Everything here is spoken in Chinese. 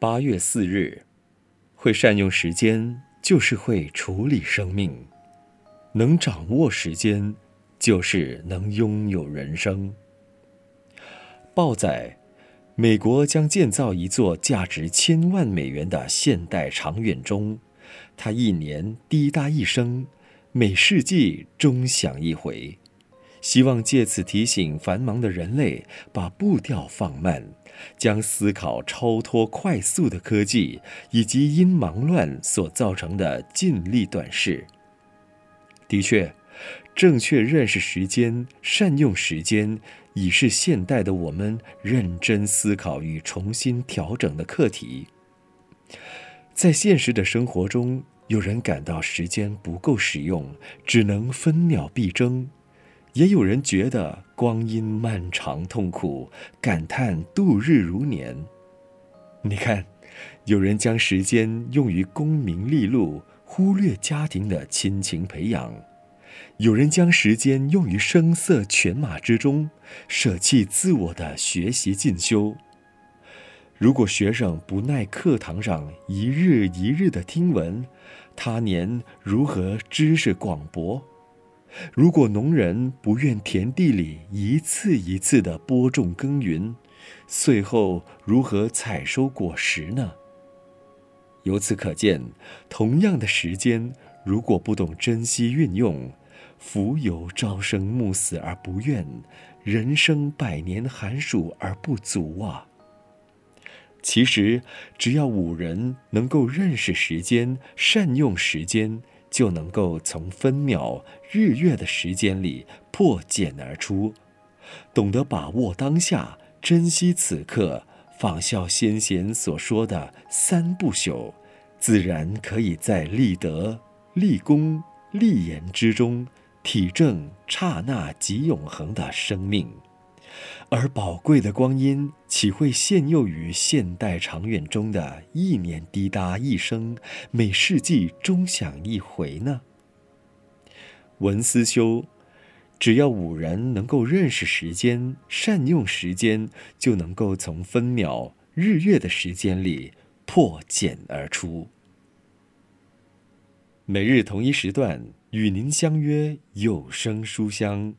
八月四日，会善用时间，就是会处理生命；能掌握时间，就是能拥有人生。报载，美国将建造一座价值千万美元的现代长远钟，它一年滴答一声，每世纪钟响一回，希望借此提醒繁忙的人类把步调放慢，将思考超脱快速的科技以及因忙乱所造成的尽力短视。的确，正确认识时间，善用时间。已是现代的我们认真思考与重新调整的课题。在现实的生活中，有人感到时间不够使用，只能分秒必争；也有人觉得光阴漫长痛苦，感叹度日如年。你看，有人将时间用于功名利禄，忽略家庭的亲情培养。有人将时间用于声色犬马之中，舍弃自我的学习进修。如果学生不耐课堂上一日一日的听闻，他年如何知识广博？如果农人不愿田地里一次一次的播种耕耘，岁后如何采收果实呢？由此可见，同样的时间，如果不懂珍惜运用，福有朝生暮死而不怨，人生百年寒暑而不足啊！其实，只要五人能够认识时间、善用时间，就能够从分秒、日月的时间里破茧而出，懂得把握当下，珍惜此刻，仿效先贤所说的三不朽，自然可以在立德、立功、立言之中。体证刹那即永恒的生命，而宝贵的光阴岂会限囿于现代长远中的一年滴答一声，每世纪钟响一回呢？文思修，只要五人能够认识时间，善用时间，就能够从分秒、日月的时间里破茧而出。每日同一时段。与您相约有声书香。